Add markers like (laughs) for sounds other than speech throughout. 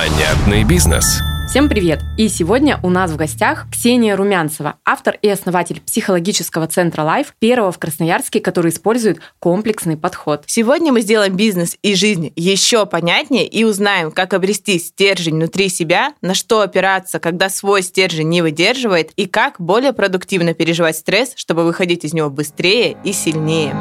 Понятный бизнес. Всем привет! И сегодня у нас в гостях Ксения Румянцева, автор и основатель психологического центра Life, первого в Красноярске, который использует комплексный подход. Сегодня мы сделаем бизнес и жизнь еще понятнее и узнаем, как обрести стержень внутри себя, на что опираться, когда свой стержень не выдерживает, и как более продуктивно переживать стресс, чтобы выходить из него быстрее и сильнее.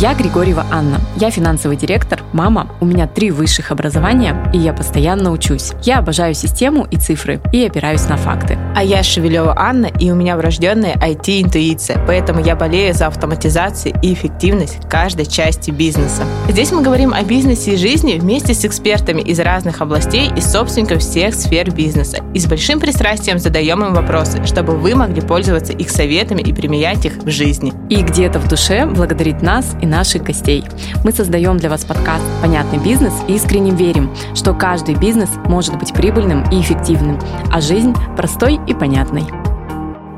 Я Григорьева Анна. Я финансовый директор, мама, у меня три высших образования, и я постоянно учусь. Я обожаю систему и цифры, и опираюсь на факты. А я Шевелева Анна, и у меня врожденная IT-интуиция, поэтому я болею за автоматизацию и эффективность каждой части бизнеса. Здесь мы говорим о бизнесе и жизни вместе с экспертами из разных областей и собственников всех сфер бизнеса. И с большим пристрастием задаем им вопросы, чтобы вы могли пользоваться их советами и применять их в жизни. И где-то в душе благодарить нас и наших гостей. Мы создаем для вас подкаст «Понятный бизнес» и искренне верим, что каждый бизнес может быть прибыльным и эффективным, а жизнь простой и понятной.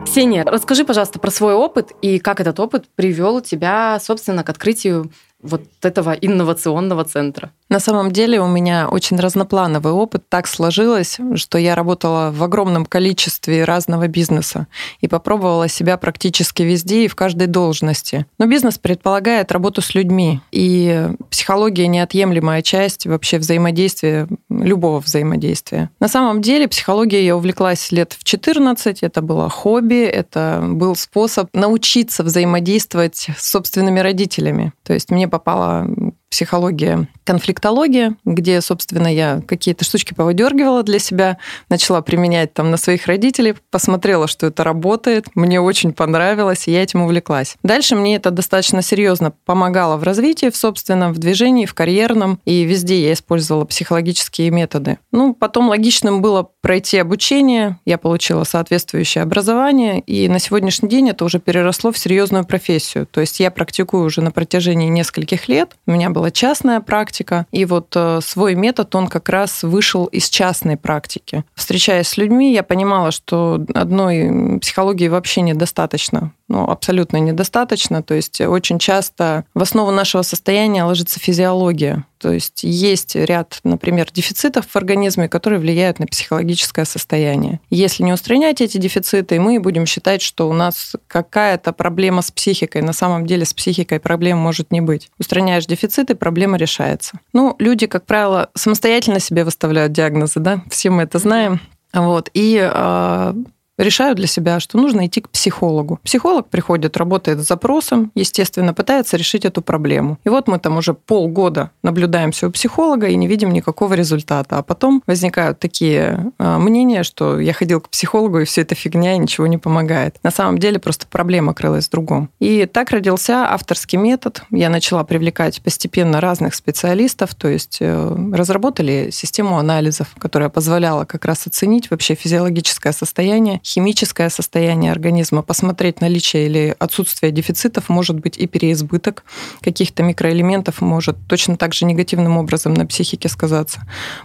Ксения, расскажи, пожалуйста, про свой опыт и как этот опыт привел тебя, собственно, к открытию вот этого инновационного центра? На самом деле у меня очень разноплановый опыт. Так сложилось, что я работала в огромном количестве разного бизнеса и попробовала себя практически везде и в каждой должности. Но бизнес предполагает работу с людьми, и психология неотъемлемая часть вообще взаимодействия, любого взаимодействия. На самом деле психология я увлеклась лет в 14, это было хобби, это был способ научиться взаимодействовать с собственными родителями. То есть мне попала психология, конфликтология, где, собственно, я какие-то штучки повыдергивала для себя, начала применять там на своих родителей, посмотрела, что это работает, мне очень понравилось, и я этим увлеклась. Дальше мне это достаточно серьезно помогало в развитии, в собственном, в движении, в карьерном, и везде я использовала психологические методы. Ну, потом логичным было пройти обучение, я получила соответствующее образование, и на сегодняшний день это уже переросло в серьезную профессию. То есть я практикую уже на протяжении нескольких лет, у меня был была частная практика, и вот э, свой метод, он как раз вышел из частной практики. Встречаясь с людьми, я понимала, что одной психологии вообще недостаточно ну, абсолютно недостаточно. То есть очень часто в основу нашего состояния ложится физиология. То есть есть ряд, например, дефицитов в организме, которые влияют на психологическое состояние. Если не устранять эти дефициты, мы будем считать, что у нас какая-то проблема с психикой. На самом деле с психикой проблем может не быть. Устраняешь дефициты, проблема решается. Ну, люди, как правило, самостоятельно себе выставляют диагнозы, да, все мы это знаем. Вот. И а, решают для себя, что нужно идти к психологу. Психолог приходит, работает с запросом, естественно, пытается решить эту проблему. И вот мы там уже полгода наблюдаемся у психолога и не видим никакого результата. А потом возникают такие а, мнения, что я ходил к психологу, и все это фигня, и ничего не помогает. На самом деле просто проблема крылась в другом. И так родился авторский метод. Я начала привлекать постепенно разных специалистов, то есть э, разработали систему анализов, которая позволяла как раз оценить вообще физиологическое состояние химическое состояние организма, посмотреть наличие или отсутствие дефицитов, может быть и переизбыток каких-то микроэлементов может точно так же негативным образом на психике сказаться.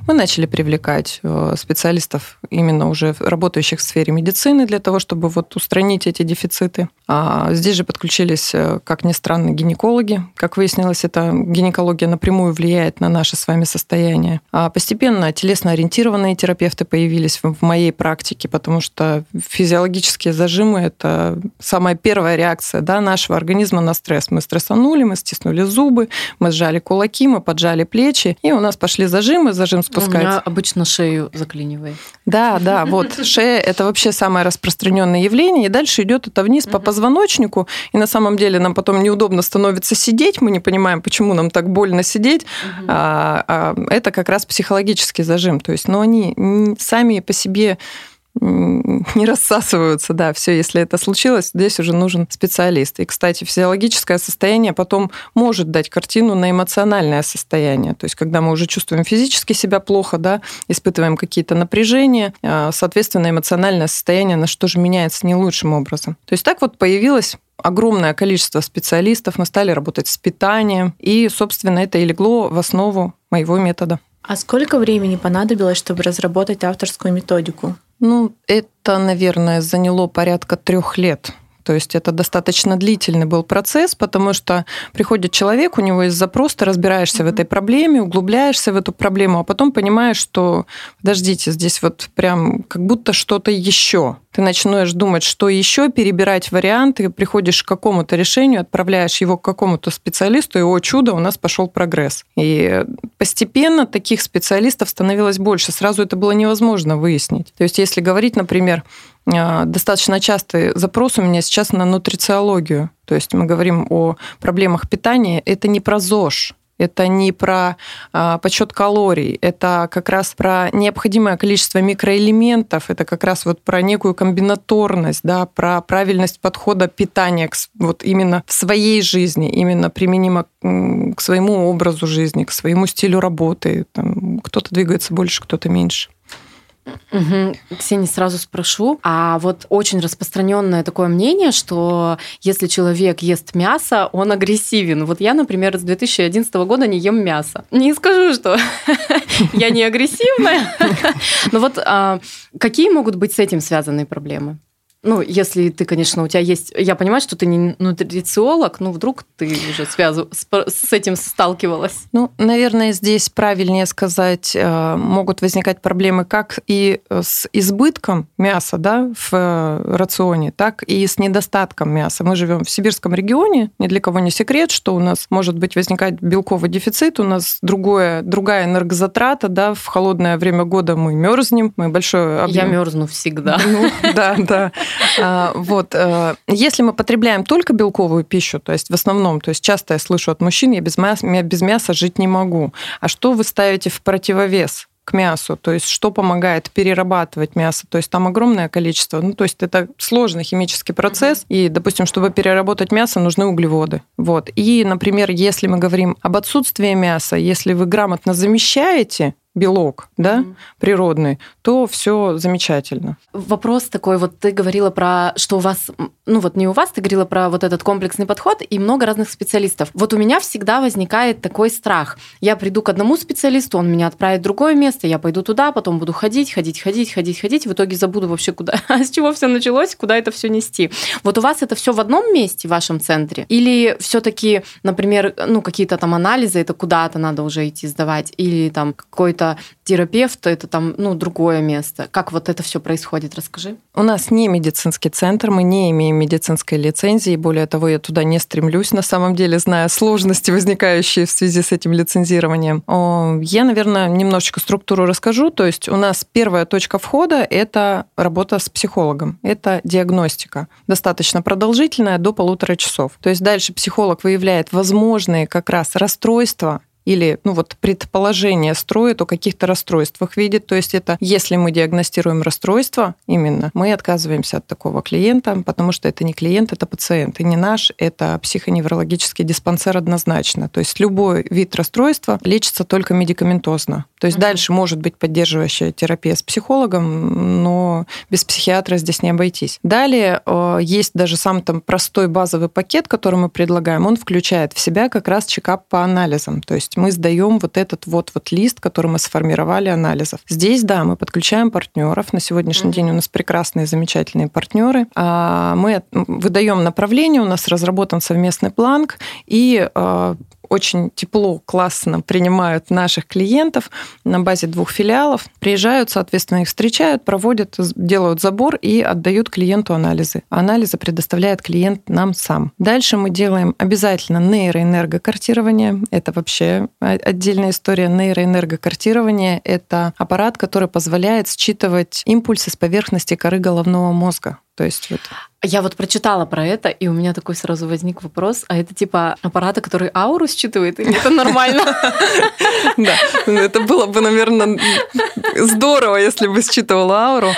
Мы начали привлекать э, специалистов именно уже работающих в сфере медицины для того, чтобы вот устранить эти дефициты. А здесь же подключились, э, как ни странно, гинекологи. Как выяснилось, эта гинекология напрямую влияет на наше с вами состояние. А постепенно телесно-ориентированные терапевты появились в моей практике, потому что физиологические зажимы – это самая первая реакция да, нашего организма на стресс. Мы стрессанули, мы стиснули зубы, мы сжали кулаки, мы поджали плечи, и у нас пошли зажимы, зажим спускается. У меня обычно шею заклинивает. Да, да, вот шея – это вообще самое распространенное явление, и дальше идет это вниз по позвоночнику, и на самом деле нам потом неудобно становится сидеть, мы не понимаем, почему нам так больно сидеть, а, а это как раз психологический зажим, то есть, но они сами по себе не рассасываются, да, все, если это случилось, здесь уже нужен специалист. И, кстати, физиологическое состояние потом может дать картину на эмоциональное состояние, то есть когда мы уже чувствуем физически себя плохо, да, испытываем какие-то напряжения, а, соответственно, эмоциональное состояние на что же меняется не лучшим образом. То есть так вот появилось огромное количество специалистов, мы стали работать с питанием, и, собственно, это и легло в основу моего метода. А сколько времени понадобилось, чтобы разработать авторскую методику? Ну, это, наверное, заняло порядка трех лет. То есть это достаточно длительный был процесс, потому что приходит человек, у него есть запрос, ты разбираешься mm-hmm. в этой проблеме, углубляешься в эту проблему, а потом понимаешь, что, подождите, здесь вот прям как будто что-то еще. Ты начинаешь думать, что еще, перебирать варианты, приходишь к какому-то решению, отправляешь его к какому-то специалисту, и, о чудо, у нас пошел прогресс. И постепенно таких специалистов становилось больше. Сразу это было невозможно выяснить. То есть если говорить, например, а, достаточно частый запрос у меня сейчас на нутрициологию. То есть мы говорим о проблемах питания. Это не про ЗОЖ, это не про а, подсчет калорий, это как раз про необходимое количество микроэлементов, это как раз вот про некую комбинаторность, да, про правильность подхода питания к, вот именно в своей жизни, именно применимо к своему образу жизни, к своему стилю работы. Кто-то двигается больше, кто-то меньше. Угу. Ксения, сразу спрошу. А вот очень распространенное такое мнение, что если человек ест мясо, он агрессивен. Вот я, например, с 2011 года не ем мясо. Не скажу, что (laughs) я не агрессивная. (laughs) Но вот а, какие могут быть с этим связанные проблемы? Ну, если ты, конечно, у тебя есть... Я понимаю, что ты не нутрициолог, но вдруг ты уже связу... с этим сталкивалась. Ну, наверное, здесь правильнее сказать, э, могут возникать проблемы как и с избытком мяса да, в э, рационе, так и с недостатком мяса. Мы живем в сибирском регионе, ни для кого не секрет, что у нас может быть возникать белковый дефицит, у нас другое, другая энергозатрата, да, в холодное время года мы мерзнем, мы большой объем... Я мерзну всегда. Ну, да, да. А, вот. Э, если мы потребляем только белковую пищу, то есть в основном, то есть часто я слышу от мужчин, я без мяса, без мяса жить не могу. А что вы ставите в противовес? к мясу, то есть что помогает перерабатывать мясо, то есть там огромное количество, ну то есть это сложный химический процесс, и, допустим, чтобы переработать мясо, нужны углеводы, вот. И, например, если мы говорим об отсутствии мяса, если вы грамотно замещаете белок, да, mm-hmm. природный, то все замечательно. Вопрос такой, вот ты говорила про, что у вас, ну вот не у вас, ты говорила про вот этот комплексный подход и много разных специалистов. Вот у меня всегда возникает такой страх. Я приду к одному специалисту, он меня отправит в другое место, я пойду туда, потом буду ходить, ходить, ходить, ходить, ходить, в итоге забуду вообще куда, (laughs) с чего все началось, куда это все нести. Вот у вас это все в одном месте, в вашем центре? Или все-таки, например, ну какие-то там анализы, это куда-то надо уже идти сдавать, или там какой-то это терапевт, это там, ну, другое место. Как вот это все происходит, расскажи. У нас не медицинский центр, мы не имеем медицинской лицензии, более того, я туда не стремлюсь, на самом деле, зная сложности, возникающие в связи с этим лицензированием. Я, наверное, немножечко структуру расскажу. То есть у нас первая точка входа – это работа с психологом, это диагностика, достаточно продолжительная, до полутора часов. То есть дальше психолог выявляет возможные как раз расстройства или ну вот предположение строит о каких-то расстройствах видит. То есть это если мы диагностируем расстройство именно, мы отказываемся от такого клиента, потому что это не клиент, это пациент. И не наш, это психоневрологический диспансер однозначно. То есть любой вид расстройства лечится только медикаментозно. То есть угу. дальше может быть поддерживающая терапия с психологом, но без психиатра здесь не обойтись. Далее э, есть даже сам там простой базовый пакет, который мы предлагаем. Он включает в себя как раз чекап по анализам. То есть мы сдаем вот этот вот вот лист, который мы сформировали анализов. Здесь, да, мы подключаем партнеров. На сегодняшний mm-hmm. день у нас прекрасные, замечательные партнеры. А, мы выдаем направление, у нас разработан совместный план, и а, очень тепло, классно принимают наших клиентов на базе двух филиалов. Приезжают, соответственно, их встречают, проводят, делают забор и отдают клиенту анализы. Анализы предоставляет клиент нам сам. Дальше мы делаем обязательно нейроэнергокартирование. Это вообще отдельная история. Нейроэнергокартирование – это аппарат, который позволяет считывать импульсы с поверхности коры головного мозга. То есть вот я вот прочитала про это, и у меня такой сразу возник вопрос, а это типа аппараты, которые ауру считывает, или это нормально? (laughs) Да, это было бы, наверное, здорово, если бы считывала ауру.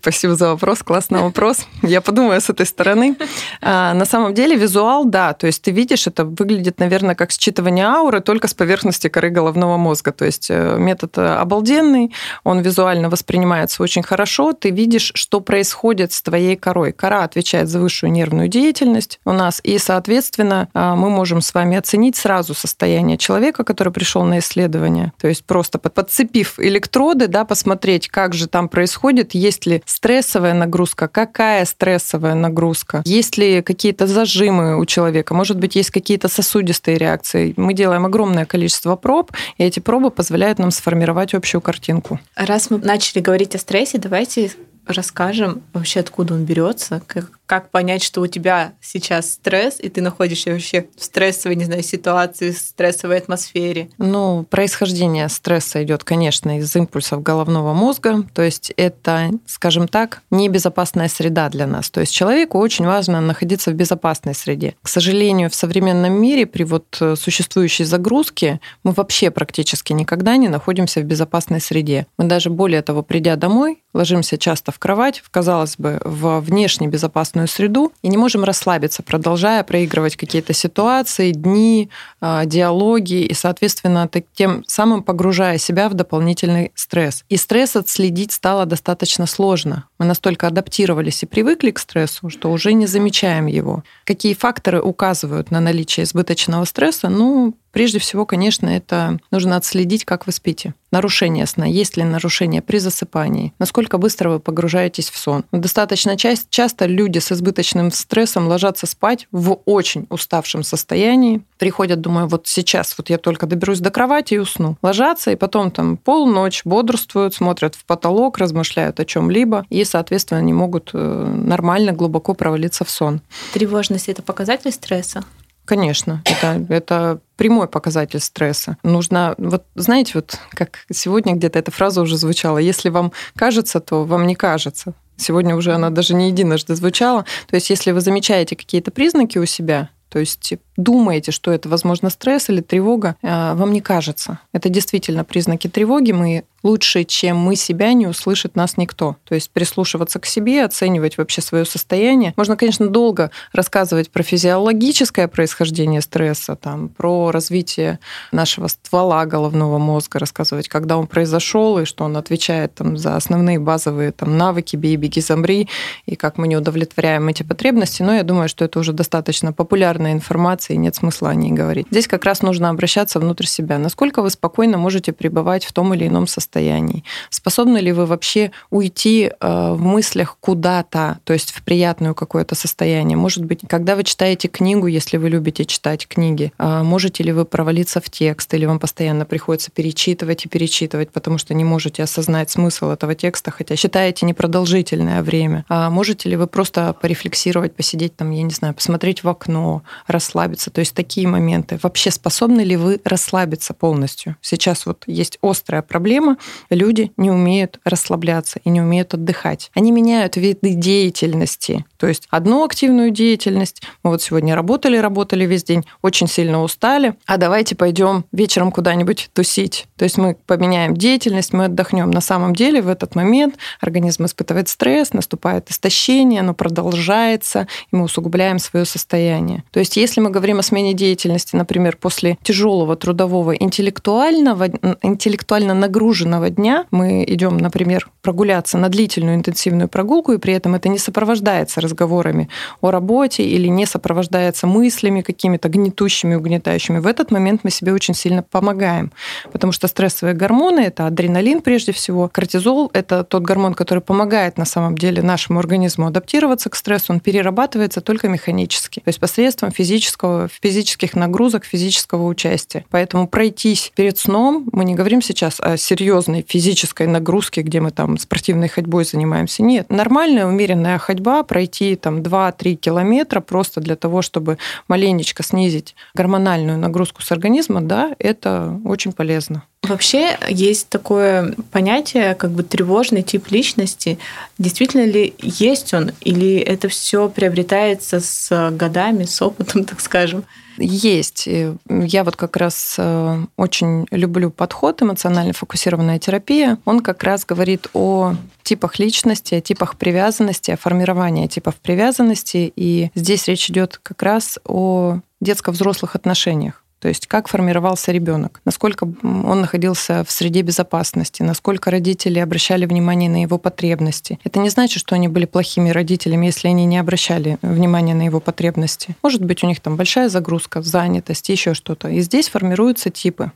Спасибо за вопрос, классный вопрос. Я подумаю с этой стороны. А, на самом деле визуал, да, то есть ты видишь, это выглядит, наверное, как считывание ауры, только с поверхности коры головного мозга. То есть э, метод обалденный, он визуально воспринимается очень хорошо, ты видишь, что происходит с твоей корой. Кора отвечает за высшую нервную деятельность у нас, и, соответственно, а, мы можем с вами оценить сразу состояние человека, который пришел на исследование. То есть просто подцепив электроды, да, посмотреть, как же там происходит, есть ли стрессовая нагрузка, какая стрессовая нагрузка, есть ли какие-то зажимы у человека, может быть, есть какие-то сосудистые реакции. Мы делаем огромное количество проб, и эти пробы позволяют нам сформировать общую картинку. Раз мы начали говорить о стрессе, давайте расскажем вообще, откуда он берется, как, как понять, что у тебя сейчас стресс, и ты находишься вообще в стрессовой, не знаю, ситуации, в стрессовой атмосфере? Ну, происхождение стресса идет, конечно, из импульсов головного мозга. То есть это, скажем так, небезопасная среда для нас. То есть человеку очень важно находиться в безопасной среде. К сожалению, в современном мире при вот существующей загрузке мы вообще практически никогда не находимся в безопасной среде. Мы даже более того, придя домой, ложимся часто в кровать, в, казалось бы, в внешне безопасную комфортную среду и не можем расслабиться, продолжая проигрывать какие-то ситуации, дни, а, диалоги и, соответственно, тем самым погружая себя в дополнительный стресс. И стресс отследить стало достаточно сложно. Мы настолько адаптировались и привыкли к стрессу, что уже не замечаем его. Какие факторы указывают на наличие избыточного стресса? Ну, Прежде всего, конечно, это нужно отследить, как вы спите. Нарушение сна. Есть ли нарушение при засыпании? Насколько быстро вы погружаетесь в сон? Достаточно часто люди с избыточным стрессом ложатся спать в очень уставшем состоянии. Приходят, думаю, вот сейчас вот я только доберусь до кровати и усну. Ложатся, и потом там полночь бодрствуют, смотрят в потолок, размышляют о чем-либо и, соответственно, не могут э, нормально, глубоко провалиться в сон. Тревожность – это показатель стресса? Конечно, это, это прямой показатель стресса. Нужно, вот знаете, вот как сегодня где-то эта фраза уже звучала, если вам кажется, то вам не кажется. Сегодня уже она даже не единожды звучала. То есть, если вы замечаете какие-то признаки у себя, то есть думаете, что это, возможно, стресс или тревога, э, вам не кажется. Это действительно признаки тревоги. Мы лучше, чем мы себя, не услышит нас никто. То есть прислушиваться к себе, оценивать вообще свое состояние. Можно, конечно, долго рассказывать про физиологическое происхождение стресса, там, про развитие нашего ствола головного мозга, рассказывать, когда он произошел и что он отвечает там, за основные базовые там, навыки бей, беги, замри, и как мы не удовлетворяем эти потребности. Но я думаю, что это уже достаточно популярная информация, и нет смысла о ней говорить. Здесь как раз нужно обращаться внутрь себя. Насколько вы спокойно можете пребывать в том или ином состоянии состояний? Способны ли вы вообще уйти э, в мыслях куда-то, то есть в приятное какое-то состояние? Может быть, когда вы читаете книгу, если вы любите читать книги, э, можете ли вы провалиться в текст, или вам постоянно приходится перечитывать и перечитывать, потому что не можете осознать смысл этого текста, хотя считаете непродолжительное время? А можете ли вы просто порефлексировать, посидеть там, я не знаю, посмотреть в окно, расслабиться? То есть такие моменты. Вообще способны ли вы расслабиться полностью? Сейчас вот есть острая проблема, люди не умеют расслабляться и не умеют отдыхать. Они меняют виды деятельности. То есть одну активную деятельность, мы вот сегодня работали, работали весь день, очень сильно устали, а давайте пойдем вечером куда-нибудь тусить. То есть мы поменяем деятельность, мы отдохнем. На самом деле в этот момент организм испытывает стресс, наступает истощение, оно продолжается, и мы усугубляем свое состояние. То есть если мы говорим о смене деятельности, например, после тяжелого трудового интеллектуального, интеллектуально нагруженного насыщенного дня мы идем, например, прогуляться на длительную интенсивную прогулку, и при этом это не сопровождается разговорами о работе или не сопровождается мыслями какими-то гнетущими, угнетающими, в этот момент мы себе очень сильно помогаем. Потому что стрессовые гормоны – это адреналин прежде всего, кортизол – это тот гормон, который помогает на самом деле нашему организму адаптироваться к стрессу, он перерабатывается только механически, то есть посредством физического, физических нагрузок, физического участия. Поэтому пройтись перед сном, мы не говорим сейчас о серьезном серьезной физической нагрузки, где мы там спортивной ходьбой занимаемся. Нет, нормальная умеренная ходьба, пройти там 2-3 километра просто для того, чтобы маленечко снизить гормональную нагрузку с организма, да, это очень полезно. Вообще есть такое понятие, как бы тревожный тип личности. Действительно ли есть он, или это все приобретается с годами, с опытом, (laughs) так скажем? Есть. Я вот как раз э, очень люблю подход эмоционально фокусированная терапия. Он как раз говорит о типах личности, о типах привязанности, о формировании типов привязанности. И здесь речь идет как раз о детско-взрослых отношениях. То есть как формировался ребенок, насколько он находился в среде безопасности, насколько родители обращали внимание на его потребности. Это не значит, что они были плохими родителями, если они не обращали внимания на его потребности. Может быть, у них там большая загрузка, занятость, еще что-то. И здесь формируются типы.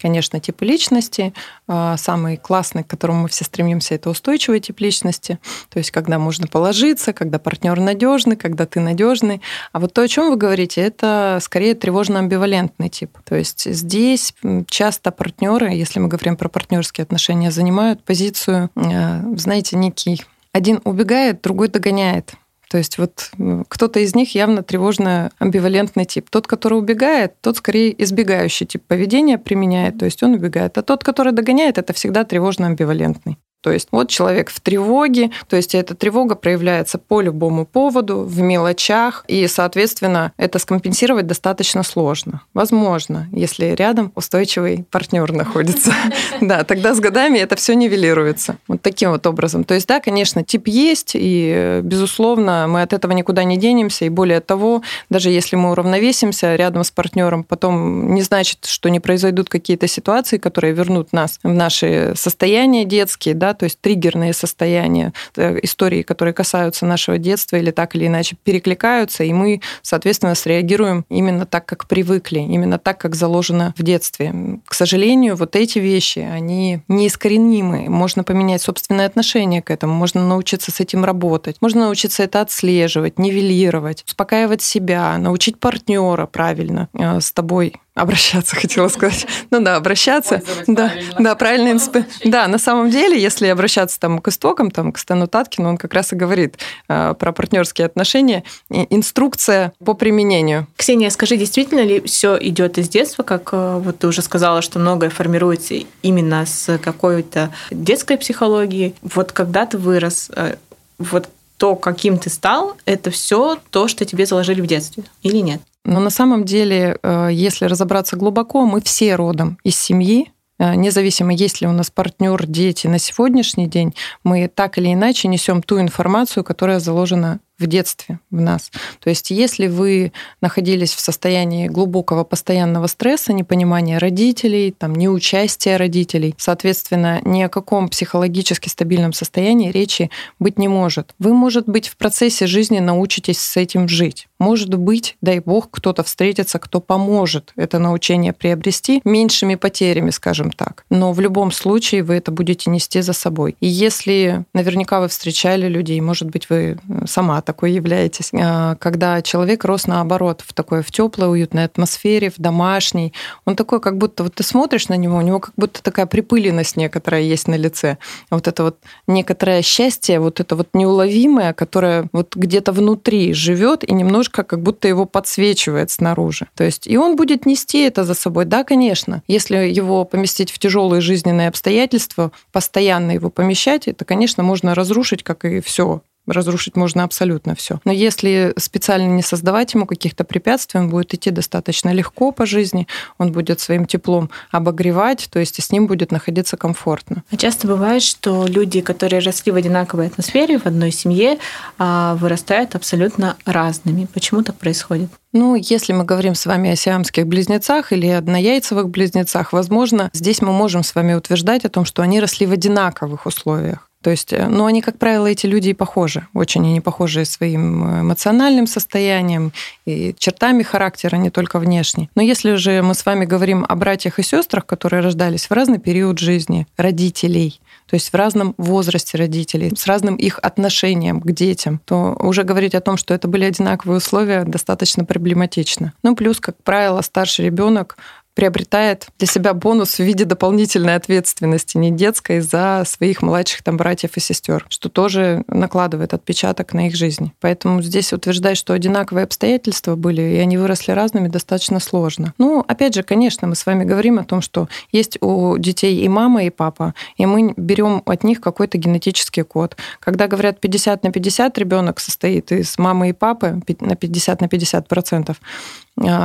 Конечно, типы личности. А, самый классный, к которому мы все стремимся, это устойчивый тип личности. То есть, когда можно положиться, когда партнер надежный, когда ты надежный. А вот то, о чем вы говорите, это скорее тревожно-амбивалентный тип. То есть здесь часто партнеры, если мы говорим про партнерские отношения, занимают позицию, э, знаете, некий один убегает, другой догоняет. То есть вот кто-то из них явно тревожно-амбивалентный тип. Тот, который убегает, тот скорее избегающий тип поведения применяет, то есть он убегает. А тот, который догоняет, это всегда тревожно-амбивалентный. То есть вот человек в тревоге, то есть эта тревога проявляется по любому поводу, в мелочах, и, соответственно, это скомпенсировать достаточно сложно. Возможно, если рядом устойчивый партнер находится. (laughs) Да, тогда с годами это все нивелируется. Вот таким вот образом. То есть, да, конечно, тип есть, и, безусловно, мы от этого никуда не денемся, и более того, даже если мы уравновесимся рядом с партнером, потом не значит, что не произойдут какие-то ситуации, которые вернут нас в наши состояния детские, да, то есть триггерные состояния, э, истории, которые касаются нашего детства или так или иначе перекликаются, и мы, соответственно, среагируем именно так, как привыкли, именно так, как заложено в детстве. К сожалению, вот эти вещи, они неискоренимы. Можно поменять собственное отношение к этому, можно научиться с этим работать, можно научиться это отслеживать, нивелировать, успокаивать себя, научить партнера правильно э, с тобой обращаться, (laughs) хотела сказать. Ну да, обращаться. Да, да, правильно. Инсп... Да, на самом деле, если обращаться там к истокам, там, к Стану Таткину, он как раз и говорит э, про партнерские отношения. Инструкция по применению. Ксения, скажи, действительно ли все идет из детства, как э, вот ты уже сказала, что многое формируется именно с какой-то детской психологии? Вот когда ты вырос, э, вот то, каким ты стал, это все то, что тебе заложили в детстве, или нет? Но на самом деле, э, если разобраться глубоко, мы все родом из семьи, э, независимо, есть ли у нас партнер, дети на сегодняшний день, мы так или иначе несем ту информацию, которая заложена в детстве в нас. То есть если вы находились в состоянии глубокого постоянного стресса, непонимания родителей, там, неучастия родителей, соответственно, ни о каком психологически стабильном состоянии речи быть не может. Вы, может быть, в процессе жизни научитесь с этим жить. Может быть, дай бог, кто-то встретится, кто поможет это научение приобрести меньшими потерями, скажем так. Но в любом случае вы это будете нести за собой. И если наверняка вы встречали людей, может быть, вы сама такой являетесь, а, когда человек рос наоборот в такой в теплой, уютной атмосфере, в домашней. Он такой, как будто вот ты смотришь на него, у него как будто такая припыленность некоторая есть на лице. Вот это вот некоторое счастье, вот это вот неуловимое, которое вот где-то внутри живет и немножко как будто его подсвечивает снаружи. То есть и он будет нести это за собой. Да, конечно. Если его поместить в тяжелые жизненные обстоятельства, постоянно его помещать, это, конечно, можно разрушить, как и все разрушить можно абсолютно все. Но если специально не создавать ему каких-то препятствий, он будет идти достаточно легко по жизни, он будет своим теплом обогревать, то есть с ним будет находиться комфортно. А часто бывает, что люди, которые росли в одинаковой атмосфере, в одной семье, а, вырастают абсолютно разными. Почему так происходит? Ну, если мы говорим с вами о сиамских близнецах или однояйцевых близнецах, возможно, здесь мы можем с вами утверждать о том, что они росли в одинаковых условиях. То есть, ну, они, как правило, эти люди и похожи. Очень они похожи своим э, эмоциональным состоянием и чертами характера, не только внешне. Но если же мы с вами говорим о братьях и сестрах, которые рождались в разный период жизни родителей, то есть в разном возрасте родителей, с разным их отношением к детям, то уже говорить о том, что это были одинаковые условия, достаточно проблематично. Ну, плюс, как правило, старший ребенок приобретает для себя бонус в виде дополнительной ответственности, не детской, за своих младших там братьев и сестер, что тоже накладывает отпечаток на их жизнь. Поэтому здесь утверждать, что одинаковые обстоятельства были, и они выросли разными, достаточно сложно. Ну, опять же, конечно, мы с вами говорим о том, что есть у детей и мама, и папа, и мы берем от них какой-то генетический код. Когда говорят 50 на 50 ребенок состоит из мамы и папы на 50 на 50 процентов,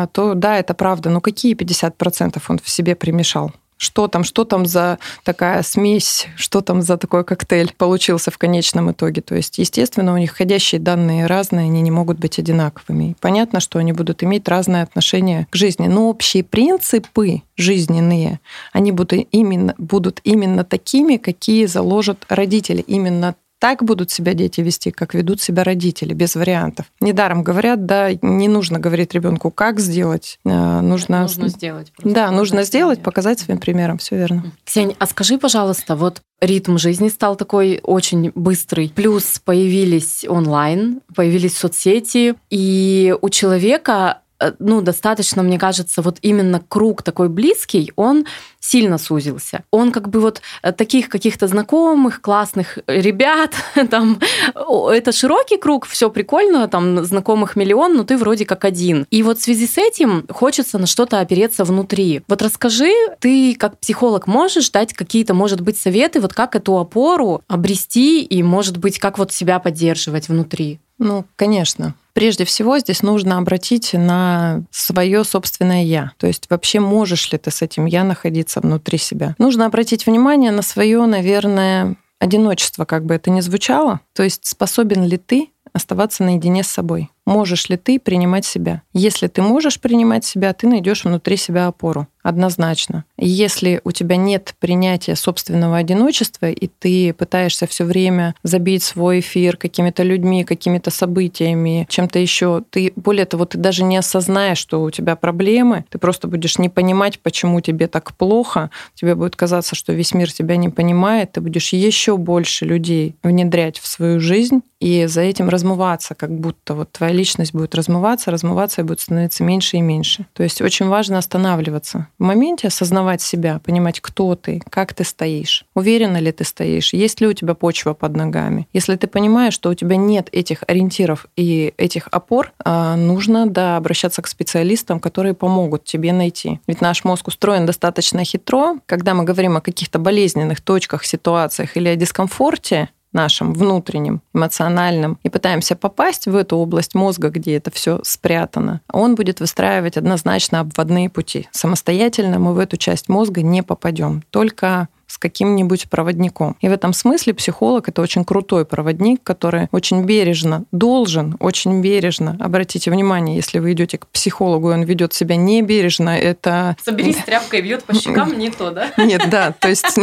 то да, это правда. Но какие 50% он в себе примешал? что там, что там за такая смесь, что там за такой коктейль получился в конечном итоге. То есть, естественно, у них ходящие данные разные, они не могут быть одинаковыми. понятно, что они будут иметь разное отношение к жизни. Но общие принципы жизненные, они будут именно, будут именно такими, какие заложат родители. Именно так будут себя дети вести, как ведут себя родители, без вариантов. Недаром говорят, да, не нужно говорить ребенку, как сделать, э, нужно... Нужно сделать. Да, нужно сделать, показать своим примером, все верно. Ксения, а скажи, пожалуйста, вот ритм жизни стал такой очень быстрый. Плюс появились онлайн, появились соцсети, и у человека ну, достаточно, мне кажется, вот именно круг такой близкий, он сильно сузился. Он как бы вот э, таких каких-то знакомых, классных ребят, (laughs) там, это широкий круг, все прикольно, там, знакомых миллион, но ты вроде как один. И вот в связи с этим хочется на что-то опереться внутри. Вот расскажи, ты как психолог можешь дать какие-то, может быть, советы, вот как эту опору обрести и, может быть, как вот себя поддерживать внутри? Ну, конечно. Прежде всего здесь нужно обратить на свое собственное я. То есть вообще можешь ли ты с этим я находиться внутри себя. Нужно обратить внимание на свое, наверное, одиночество, как бы это ни звучало. То есть способен ли ты оставаться наедине с собой? Можешь ли ты принимать себя? Если ты можешь принимать себя, ты найдешь внутри себя опору. Однозначно. Если у тебя нет принятия собственного одиночества, и ты пытаешься все время забить свой эфир какими-то людьми, какими-то событиями, чем-то еще, ты, более того, ты даже не осознаешь, что у тебя проблемы, ты просто будешь не понимать, почему тебе так плохо, тебе будет казаться, что весь мир тебя не понимает, ты будешь еще больше людей внедрять в свою жизнь и за этим размываться, как будто вот твоя личность будет размываться, размываться и будет становиться меньше и меньше. То есть очень важно останавливаться в моменте, осознавать себя, понимать, кто ты, как ты стоишь, уверенно ли ты стоишь, есть ли у тебя почва под ногами. Если ты понимаешь, что у тебя нет этих ориентиров и этих опор, а, нужно да, обращаться к специалистам, которые помогут тебе найти. Ведь наш мозг устроен достаточно хитро. Когда мы говорим о каких-то болезненных точках, ситуациях или о дискомфорте, нашим внутренним, эмоциональным, и пытаемся попасть в эту область мозга, где это все спрятано, он будет выстраивать однозначно обводные пути. Самостоятельно мы в эту часть мозга не попадем. Только с каким-нибудь проводником. И в этом смысле психолог это очень крутой проводник, который очень бережно должен, очень бережно. Обратите внимание, если вы идете к психологу, и он ведет себя не бережно, это... Соберись тряпкой бьет по щекам, не то, да? Нет, да, то есть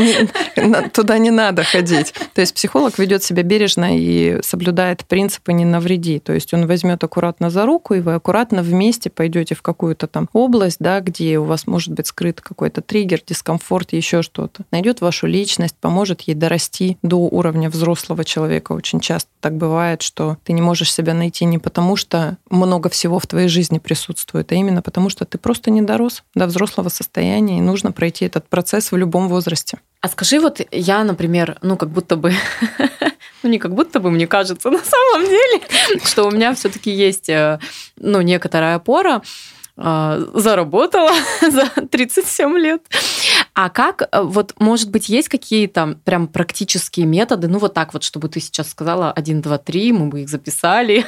туда не надо ходить. То есть психолог ведет себя бережно и соблюдает принципы «не навреди». То есть он возьмет аккуратно за руку, и вы аккуратно вместе пойдете в какую-то там область, да, где у вас может быть скрыт какой-то триггер, дискомфорт, еще что-то. Найдет формирует вашу личность, поможет ей дорасти до уровня взрослого человека. Очень часто так бывает, что ты не можешь себя найти не потому, что много всего в твоей жизни присутствует, а именно потому, что ты просто не дорос до взрослого состояния, и нужно пройти этот процесс в любом возрасте. А скажи, вот я, например, ну как будто бы, (laughs) ну не как будто бы, мне кажется, (laughs) на самом деле, что у меня все-таки есть, э, ну некоторая опора, а, заработала (laughs) за 37 лет. А как, э, вот, может быть, есть какие-то прям практические методы, ну вот так вот, чтобы ты сейчас сказала 1, 2, 3, мы бы их записали,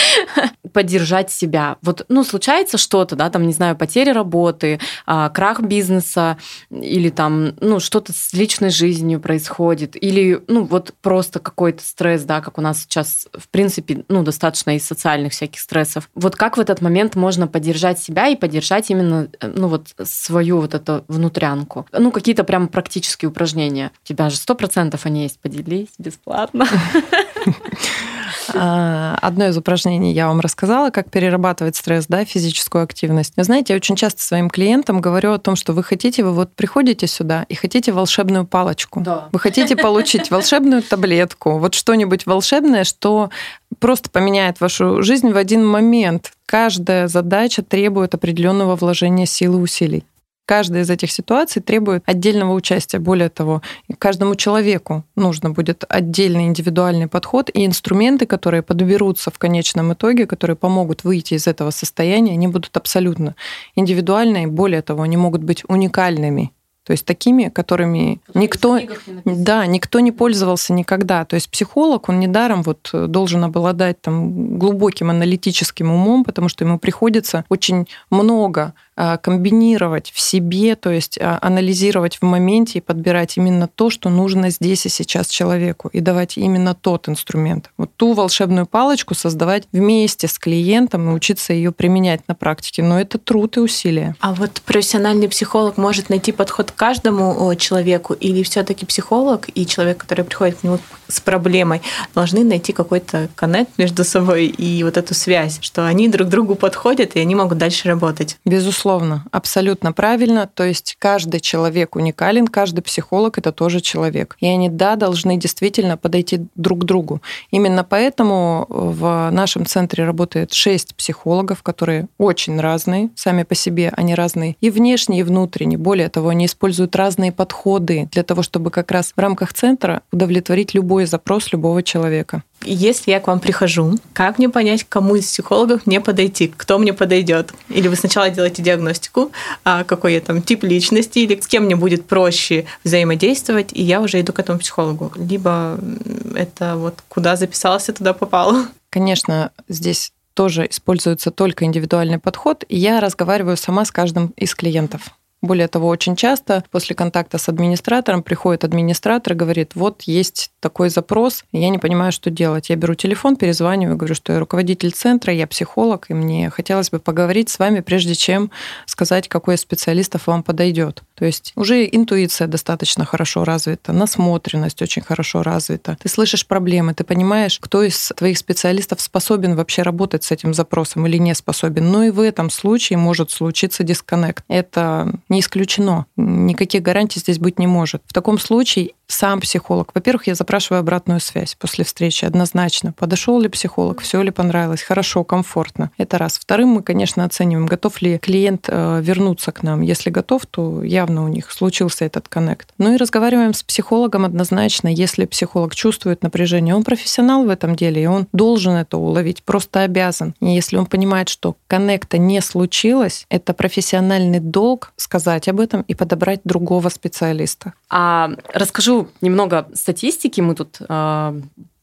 (laughs) поддержать себя. Вот, ну, случается что-то, да, там, не знаю, потеря работы, а, крах бизнеса, или там, ну, что-то с личной жизнью происходит, или, ну, вот просто какой-то стресс, да, как у нас сейчас, в принципе, ну, достаточно из социальных всяких стрессов. Вот как в этот момент можно поддержать себя и поддержать именно, э, ну, вот свою вот эту внутрянку? Ну, какие-то прям практические упражнения. У тебя же сто процентов они есть. Поделись бесплатно. (laughs) А, одно из упражнений я вам рассказала, как перерабатывать стресс, да, физическую активность. Вы знаете, я очень часто своим клиентам говорю о том, что вы хотите, вы вот приходите сюда и хотите волшебную палочку. Да. Вы хотите получить волшебную таблетку, вот что-нибудь волшебное, что просто поменяет вашу жизнь в один момент. Каждая задача требует определенного вложения сил и усилий. Каждая из этих ситуаций требует отдельного участия. Более того, каждому человеку нужно будет отдельный индивидуальный подход и инструменты, которые подберутся в конечном итоге, которые помогут выйти из этого состояния, они будут абсолютно индивидуальные. Более того, они могут быть уникальными то есть такими, которыми Потому никто, да, никто не пользовался никогда. То есть психолог, он недаром вот должен обладать там глубоким аналитическим умом, потому что ему приходится очень много а, комбинировать в себе, то есть а, анализировать в моменте и подбирать именно то, что нужно здесь и сейчас человеку, и давать именно тот инструмент. Вот ту волшебную палочку создавать вместе с клиентом и учиться ее применять на практике. Но это труд и усилия. А вот профессиональный психолог может найти подход каждому человеку или все-таки психолог и человек, который приходит к нему с проблемой, должны найти какой-то коннект между собой и вот эту связь, что они друг другу подходят и они могут дальше работать. Безусловно, абсолютно правильно. То есть каждый человек уникален, каждый психолог это тоже человек. И они, да, должны действительно подойти друг к другу. Именно поэтому в нашем центре работает шесть психологов, которые очень разные сами по себе, они разные и внешне, и внутренне. Более того, они используют разные подходы для того, чтобы как раз в рамках центра удовлетворить любой запрос любого человека. Если я к вам прихожу, как мне понять, кому из психологов мне подойти, кто мне подойдет? Или вы сначала делаете диагностику, а какой я там тип личности, или с кем мне будет проще взаимодействовать, и я уже иду к этому психологу. Либо это вот куда записался, туда попал. Конечно, здесь тоже используется только индивидуальный подход, и я разговариваю сама с каждым из клиентов. Более того, очень часто после контакта с администратором приходит администратор и говорит, вот есть такой запрос, я не понимаю, что делать. Я беру телефон, перезваниваю, говорю, что я руководитель центра, я психолог, и мне хотелось бы поговорить с вами, прежде чем сказать, какой из специалистов вам подойдет. То есть уже интуиция достаточно хорошо развита, насмотренность очень хорошо развита. Ты слышишь проблемы, ты понимаешь, кто из твоих специалистов способен вообще работать с этим запросом или не способен. Но и в этом случае может случиться дисконнект. Это не исключено. Никаких гарантий здесь быть не может. В таком случае сам психолог. Во-первых, я запрашиваю обратную связь после встречи однозначно. Подошел ли психолог, все ли понравилось, хорошо, комфортно. Это раз. Вторым мы, конечно, оцениваем, готов ли клиент э, вернуться к нам. Если готов, то явно у них случился этот коннект. Ну и разговариваем с психологом однозначно. Если психолог чувствует напряжение, он профессионал в этом деле, и он должен это уловить, просто обязан. И если он понимает, что коннекта не случилось, это профессиональный долг сказать об этом и подобрать другого специалиста. А расскажу немного статистики. Мы тут э,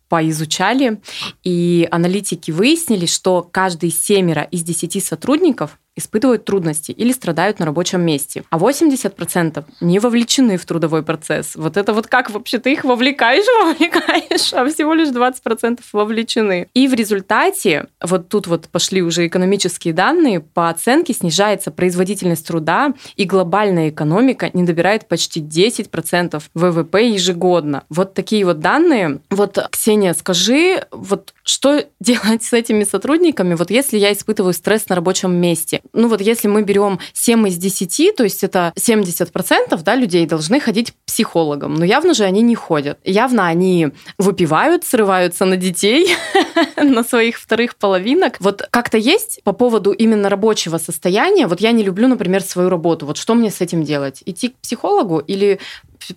поизучали, и аналитики выяснили, что каждый семеро из десяти сотрудников испытывают трудности или страдают на рабочем месте. А 80% не вовлечены в трудовой процесс. Вот это вот как вообще ты их вовлекаешь, (laughs) вовлекаешь, а всего лишь 20% вовлечены. И в результате, вот тут вот пошли уже экономические данные, по оценке снижается производительность труда, и глобальная экономика не добирает почти 10% ВВП ежегодно. Вот такие вот данные. Вот, Ксения, скажи, вот что (laughs) делать с этими сотрудниками, вот если я испытываю стресс на рабочем месте? Ну вот если мы берем 7 из 10, то есть это 70% да, людей должны ходить к психологам, но явно же они не ходят. Явно они выпивают, срываются на детей, (laughs) на своих вторых половинок. Вот как-то есть по поводу именно рабочего состояния, вот я не люблю, например, свою работу, вот что мне с этим делать? Идти к психологу или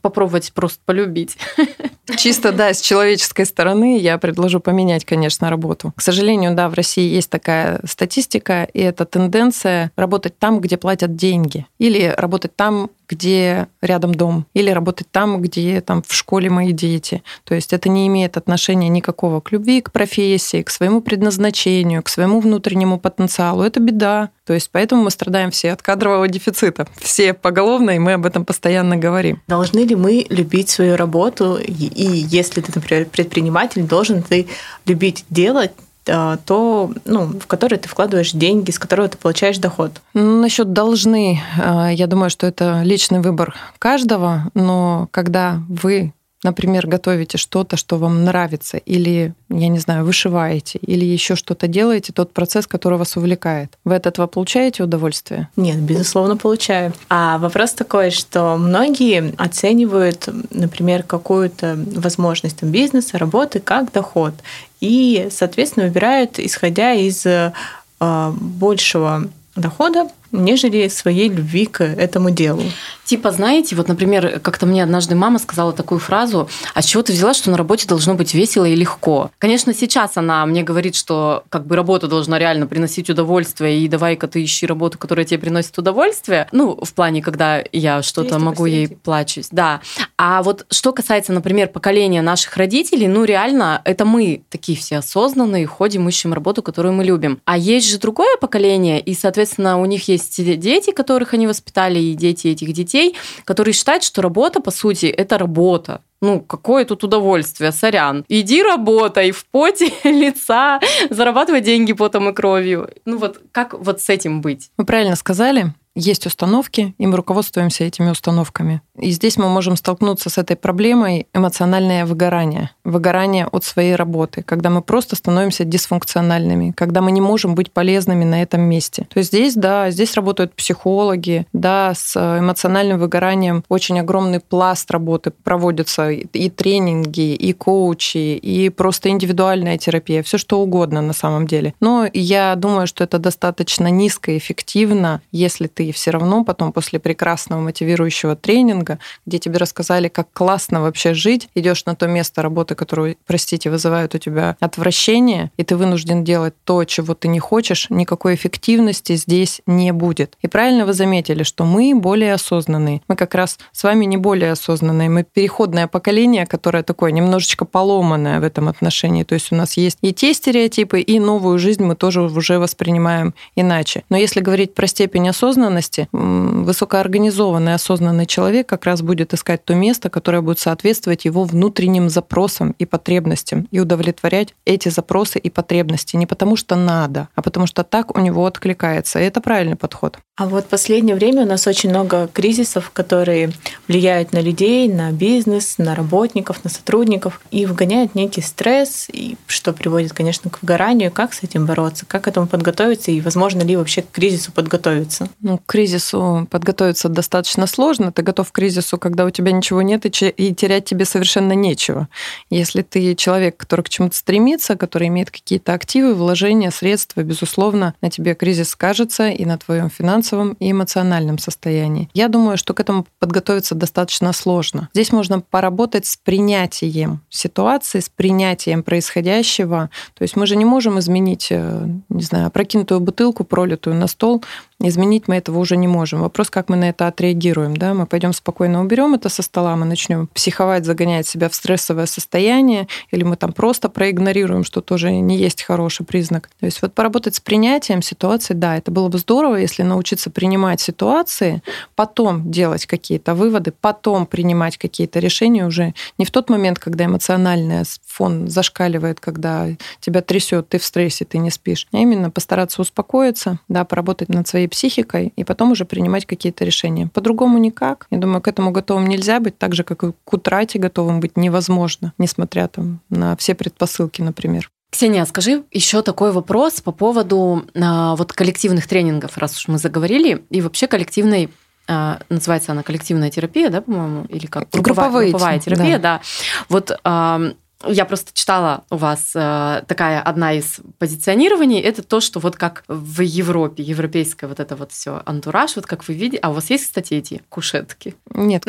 попробовать просто полюбить. (laughs) Чисто, да, с человеческой стороны я предложу поменять, конечно, работу. К сожалению, да, в России есть такая статистика, и это тенденция работать там, где платят деньги, или работать там, где рядом дом, или работать там, где там в школе мои дети. То есть это не имеет отношения никакого к любви, к профессии, к своему предназначению, к своему внутреннему потенциалу. Это беда. То есть поэтому мы страдаем все от кадрового дефицита. Все поголовно, и мы об этом постоянно говорим. Должны ли мы любить свою работу? И если ты, например, предприниматель, должен ты любить делать то, ну, в который ты вкладываешь деньги, с которого ты получаешь доход. Насчет должны, а, я думаю, что это личный выбор каждого, но когда вы например, готовите что-то, что вам нравится, или, я не знаю, вышиваете, или еще что-то делаете, тот процесс, который вас увлекает. Вы от этого получаете удовольствие? Нет, безусловно, получаю. А вопрос такой, что многие оценивают, например, какую-то возможность там, бизнеса, работы как доход. И, соответственно, выбирают, исходя из э, большего дохода, нежели своей любви к этому делу. Типа, знаете, вот, например, как-то мне однажды мама сказала такую фразу, а с чего ты взяла, что на работе должно быть весело и легко? Конечно, сейчас она мне говорит, что как бы работа должна реально приносить удовольствие, и давай-ка ты ищи работу, которая тебе приносит удовольствие. Ну, в плане, когда я что-то могу ей плачусь. Да. А вот что касается, например, поколения наших родителей, ну, реально, это мы такие все осознанные, ходим, ищем работу, которую мы любим. А есть же другое поколение, и, соответственно, у них есть дети, которых они воспитали, и дети этих детей, которые считают, что работа, по сути, это работа. Ну, какое тут удовольствие, сорян. Иди работай в поте (laughs) лица, зарабатывай деньги потом и кровью. Ну вот как вот с этим быть? Вы правильно сказали. Есть установки, и мы руководствуемся этими установками. И здесь мы можем столкнуться с этой проблемой эмоциональное выгорание. Выгорание от своей работы, когда мы просто становимся дисфункциональными, когда мы не можем быть полезными на этом месте. То есть здесь, да, здесь работают психологи, да, с эмоциональным выгоранием очень огромный пласт работы проводятся, и тренинги, и коучи, и просто индивидуальная терапия, все что угодно на самом деле. Но я думаю, что это достаточно низкоэффективно, если ты все равно потом после прекрасного мотивирующего тренинга, где тебе рассказали, как классно вообще жить, идешь на то место работы, которое, простите, вызывает у тебя отвращение, и ты вынужден делать то, чего ты не хочешь, никакой эффективности здесь не будет. И правильно вы заметили, что мы более осознанные. Мы как раз с вами не более осознанные. Мы переходное поколение, которое такое немножечко поломанное в этом отношении. То есть у нас есть и те стереотипы, и новую жизнь мы тоже уже воспринимаем иначе. Но если говорить про степень осознанности, высокоорганизованный осознанный человек как раз будет искать то место, которое будет соответствовать его внутренним запросам и потребностям и удовлетворять эти запросы и потребности не потому что надо, а потому что так у него откликается. И это правильный подход. А вот в последнее время у нас очень много кризисов, которые влияют на людей, на бизнес, на работников, на сотрудников и вгоняют некий стресс, и что приводит, конечно, к выгоранию. Как с этим бороться? Как к этому подготовиться? И возможно ли вообще к кризису подготовиться? Ну, к кризису подготовиться достаточно сложно. Ты готов к кризису, когда у тебя ничего нет и терять тебе совершенно нечего. Если ты человек, который к чему-то стремится, который имеет какие-то активы, вложения, средства, безусловно, на тебе кризис скажется и на твоем финансовом и эмоциональном состоянии. Я думаю, что к этому подготовиться достаточно сложно. Здесь можно поработать с принятием ситуации, с принятием происходящего. То есть мы же не можем изменить, э, не знаю, опрокинутую бутылку, пролитую на стол, Изменить мы этого уже не можем. Вопрос, как мы на это отреагируем. Да? Мы пойдем спокойно уберем это со стола, мы начнем психовать, загонять себя в стрессовое состояние, или мы там просто проигнорируем, что тоже не есть хороший признак. То есть вот поработать с принятием ситуации, да, это было бы здорово, если научиться принимать ситуации, потом делать какие-то выводы, потом принимать какие-то решения уже не в тот момент, когда эмоциональный фон зашкаливает, когда тебя трясет, ты в стрессе, ты не спишь, а именно постараться успокоиться, да, поработать над своей психикой и потом уже принимать какие-то решения. По-другому никак. Я думаю, к этому готовым нельзя быть, так же, как и к утрате готовым быть невозможно, несмотря там, на все предпосылки, например. Ксения, скажи еще такой вопрос по поводу а, вот коллективных тренингов, раз уж мы заговорили, и вообще коллективной а, называется она коллективная терапия, да, по-моему, или как групповая, групповая терапия, да. да. Вот а, я просто читала у вас э, такая одна из позиционирований, это то, что вот как в Европе, европейское вот это вот все антураж, вот как вы видите. А у вас есть, кстати, эти кушетки? Нет,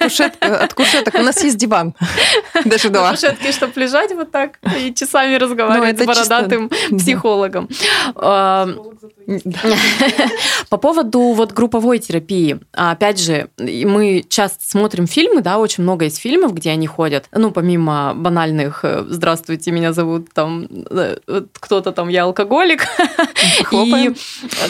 кушет, от кушеток у нас есть диван. (laughs) Даже два. Кушетки, чтобы лежать вот так и часами разговаривать ну, с бородатым психологом. А, (laughs) по поводу вот групповой терапии. Опять же, мы часто смотрим фильмы, да, очень много есть фильмов, где они ходят, ну, помимо банальных банальных э, «Здравствуйте, меня зовут там э, кто-то там, я алкоголик». И,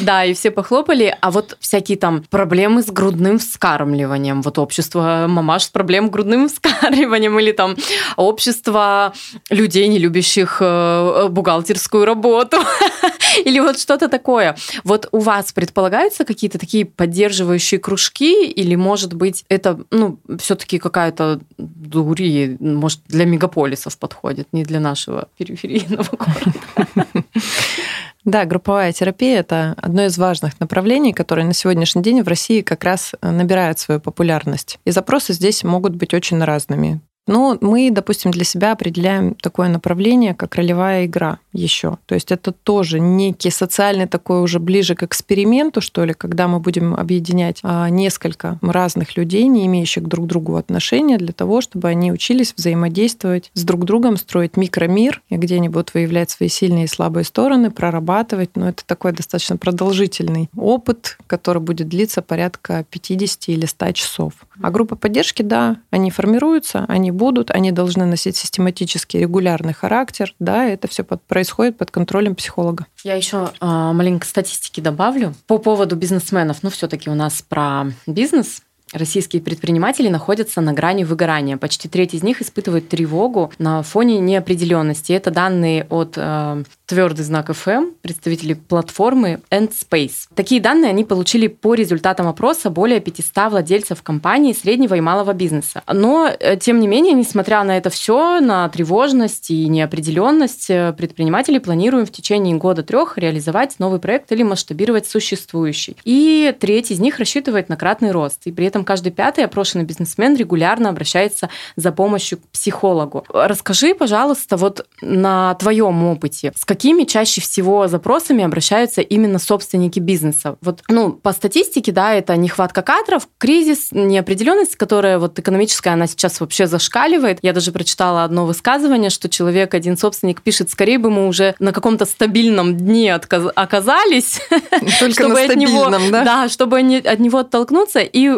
да, и все похлопали. А вот всякие там проблемы с грудным вскармливанием. Вот общество мамаш с проблем с грудным вскармливанием или там общество людей, не любящих э, бухгалтерскую работу. (laughs) Или вот что-то такое. Вот у вас предполагаются какие-то такие поддерживающие кружки, или, может быть, это, ну, все-таки какая-то дури, может, для мегаполисов подходит, не для нашего периферийного города? Да, групповая терапия – это одно из важных направлений, которое на сегодняшний день в России как раз набирает свою популярность. И запросы здесь могут быть очень разными. Но мы, допустим, для себя определяем такое направление, как ролевая игра еще. То есть это тоже некий социальный такой уже ближе к эксперименту, что ли, когда мы будем объединять а, несколько разных людей, не имеющих друг к другу отношения, для того, чтобы они учились взаимодействовать с друг другом, строить микромир, где они будут выявлять свои сильные и слабые стороны, прорабатывать. Но это такой достаточно продолжительный опыт, который будет длиться порядка 50 или 100 часов. А группа поддержки, да, они формируются, они будут, они должны носить систематический, регулярный характер, да, это все под, происходит под контролем психолога. Я еще э, маленько статистики добавлю по поводу бизнесменов. Ну, все-таки у нас про бизнес российские предприниматели находятся на грани выгорания. Почти треть из них испытывают тревогу на фоне неопределенности. Это данные от э, твердый знак FM, представители платформы EndSpace. Такие данные они получили по результатам опроса более 500 владельцев компаний среднего и малого бизнеса. Но, э, тем не менее, несмотря на это все, на тревожность и неопределенность, э, предприниматели планируем в течение года-трех реализовать новый проект или масштабировать существующий. И треть из них рассчитывает на кратный рост. И при этом каждый пятый опрошенный бизнесмен регулярно обращается за помощью к психологу. Расскажи, пожалуйста, вот на твоем опыте, с какими чаще всего запросами обращаются именно собственники бизнеса? Вот, ну, по статистике, да, это нехватка кадров, кризис, неопределенность, которая вот экономическая, она сейчас вообще зашкаливает. Я даже прочитала одно высказывание, что человек, один собственник пишет, скорее бы мы уже на каком-то стабильном дне оказались, Только чтобы на от него, да? Да, чтобы от него оттолкнуться и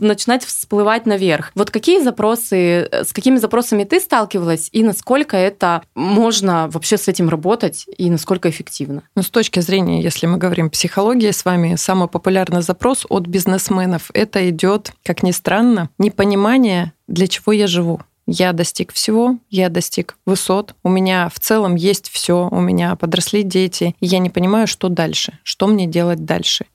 начинать всплывать наверх. Вот какие запросы, с какими запросами ты сталкивалась и насколько это можно вообще с этим работать и насколько эффективно? Ну, с точки зрения, если мы говорим психологии с вами, самый популярный запрос от бизнесменов это идет, как ни странно, непонимание, для чего я живу я достиг всего, я достиг высот, у меня в целом есть все, у меня подросли дети, и я не понимаю, что дальше, что мне делать дальше.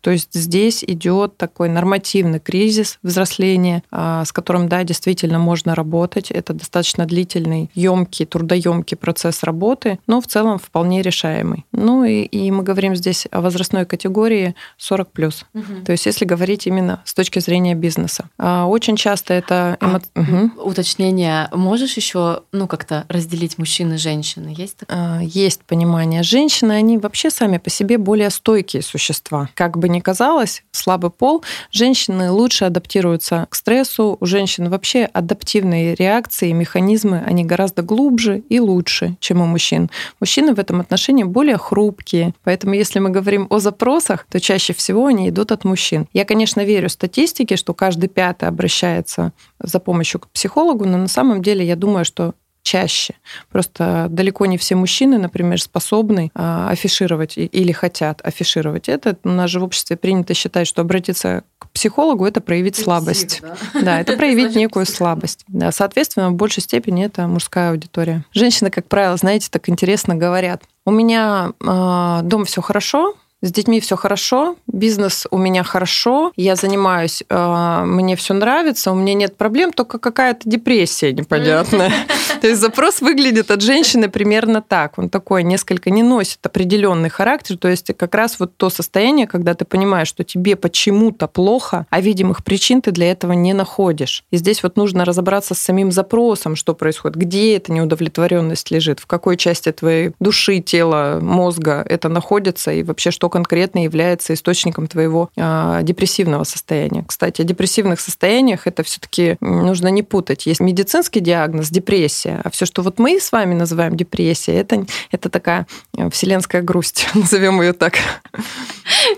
То есть здесь идет такой нормативный кризис взросления, а, с которым, да, действительно можно работать. Это достаточно длительный, емкий, трудоемкий процесс работы, но в целом вполне решаемый. Ну и, и мы говорим здесь о возрастной категории 40 плюс. Угу. То есть если говорить именно с точки зрения бизнеса. А, очень часто это... Эмо... А, угу уточнение. Можешь еще, ну, как-то разделить мужчин и женщины? Есть такое? Есть понимание. Женщины, они вообще сами по себе более стойкие существа. Как бы ни казалось, слабый пол, женщины лучше адаптируются к стрессу. У женщин вообще адаптивные реакции, механизмы, они гораздо глубже и лучше, чем у мужчин. Мужчины в этом отношении более хрупкие. Поэтому если мы говорим о запросах, то чаще всего они идут от мужчин. Я, конечно, верю статистике, что каждый пятый обращается за помощью к психологу, но на самом деле я думаю, что чаще. Просто далеко не все мужчины, например, способны а, афишировать или хотят афишировать это. У нас же в обществе принято считать, что обратиться к психологу это проявить слабость. Да? да, это проявить некую слабость. Да, соответственно, в большей степени это мужская аудитория. Женщины, как правило, знаете, так интересно говорят. У меня э, дом все хорошо, с детьми все хорошо, бизнес у меня хорошо, я занимаюсь, э, мне все нравится, у меня нет проблем, только какая-то депрессия непонятная. (laughs) То есть запрос выглядит от женщины примерно так. Он такой несколько не носит определенный характер. То есть как раз вот то состояние, когда ты понимаешь, что тебе почему-то плохо, а видимых причин ты для этого не находишь. И здесь вот нужно разобраться с самим запросом, что происходит, где эта неудовлетворенность лежит, в какой части твоей души, тела, мозга это находится и вообще что конкретно является источником твоего э, депрессивного состояния. Кстати, о депрессивных состояниях это все-таки нужно не путать. Есть медицинский диагноз депрессия, а все, что вот мы с вами называем депрессией, это, это такая э, вселенская грусть, (laughs) назовем ее так.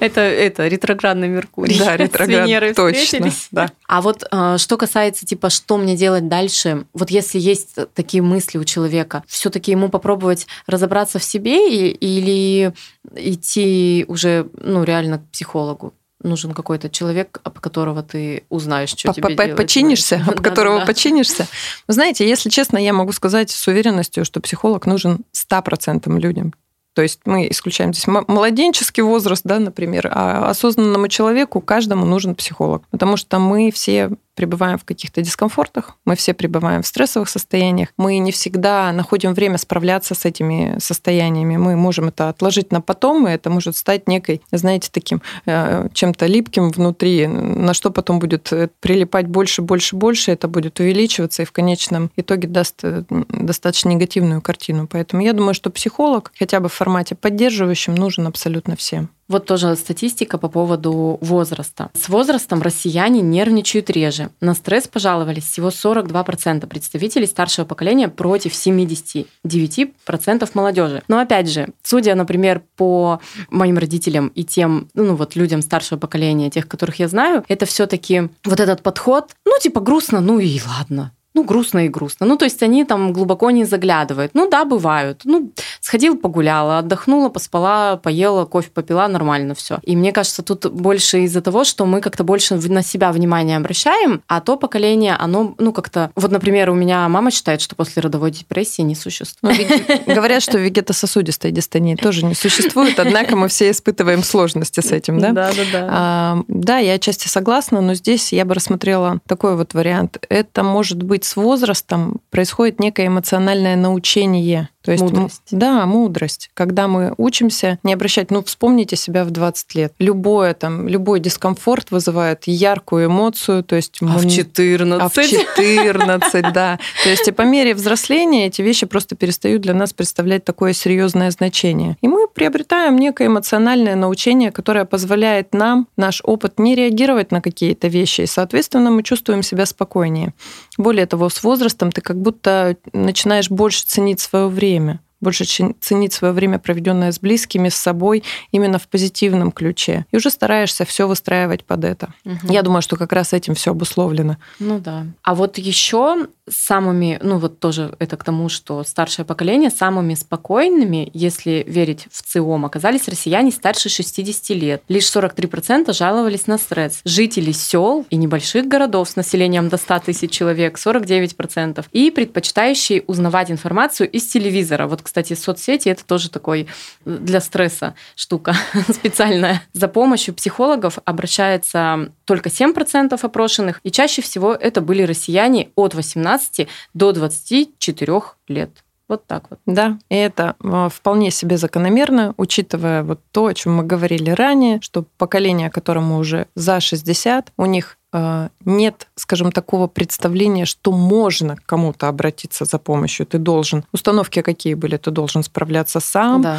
Это, это ретроградный Меркурий. Да, (laughs) ретроградный, точно. Да. А вот э, что касается, типа, что мне делать дальше, вот если есть такие мысли у человека, все таки ему попробовать разобраться в себе или идти уже, ну, реально к психологу? нужен какой-то человек, об которого ты узнаешь, что тебе делать. Починишься, (laughs) об которого починишься. Вы знаете, если честно, я могу сказать с уверенностью, что психолог нужен 100% людям. То есть мы исключаем здесь младенческий возраст, да, например, а осознанному человеку каждому нужен психолог, потому что мы все пребываем в каких-то дискомфортах, мы все пребываем в стрессовых состояниях, мы не всегда находим время справляться с этими состояниями, мы можем это отложить на потом, и это может стать некой, знаете, таким э, чем-то липким внутри, на что потом будет э, прилипать больше, больше, больше, это будет увеличиваться и в конечном итоге даст э, достаточно негативную картину. Поэтому я думаю, что психолог хотя бы в формате поддерживающем нужен абсолютно всем. Вот тоже статистика по поводу возраста. С возрастом россияне нервничают реже. На стресс пожаловались всего 42% представителей старшего поколения против 79% молодежи. Но опять же, судя, например, по моим родителям и тем, ну вот людям старшего поколения, тех, которых я знаю, это все-таки вот этот подход, ну типа грустно, ну и ладно, ну, грустно и грустно. Ну, то есть они там глубоко не заглядывают. Ну, да, бывают. Ну, сходила, погуляла, отдохнула, поспала, поела, кофе попила, нормально все. И мне кажется, тут больше из-за того, что мы как-то больше на себя внимание обращаем, а то поколение, оно, ну, как-то... Вот, например, у меня мама считает, что после родовой депрессии не существует. Ну, говорят, что вегетососудистая дистонии тоже не существует, однако мы все испытываем сложности с этим, да? Да, да, да. А, да, я отчасти согласна, но здесь я бы рассмотрела такой вот вариант. Это может быть с возрастом происходит некое эмоциональное научение то есть, мудрость. Да, мудрость. Когда мы учимся не обращать, ну, вспомните себя в 20 лет. Любое там, любой дискомфорт вызывает яркую эмоцию, то есть... А мы... в 14. А в 14, (laughs) да. То есть и по мере взросления эти вещи просто перестают для нас представлять такое серьезное значение. И мы приобретаем некое эмоциональное научение, которое позволяет нам, наш опыт, не реагировать на какие-то вещи, и, соответственно, мы чувствуем себя спокойнее. Более того, с возрастом ты как будто начинаешь больше ценить свое время, время больше ценить свое время, проведенное с близкими, с собой, именно в позитивном ключе. И уже стараешься все выстраивать под это. Угу. Я думаю, что как раз этим все обусловлено. Ну да. А вот еще самыми, ну вот тоже это к тому, что старшее поколение самыми спокойными, если верить в ЦИОМ, оказались россияне старше 60 лет. Лишь 43% жаловались на стресс. Жители сел и небольших городов с населением до 100 тысяч человек 49%. И предпочитающие узнавать информацию из телевизора. Вот кстати, соцсети это тоже такой э, для стресса штука (laughs) специальная. За помощью психологов обращается только 7% опрошенных, и чаще всего это были россияне от 18 до 24 лет. Вот так вот. Да, и это э, вполне себе закономерно, учитывая вот то, о чем мы говорили ранее, что поколение, которому уже за 60, у них нет, скажем, такого представления, что можно к кому-то обратиться за помощью. Ты должен. Установки какие были? Ты должен справляться сам. Да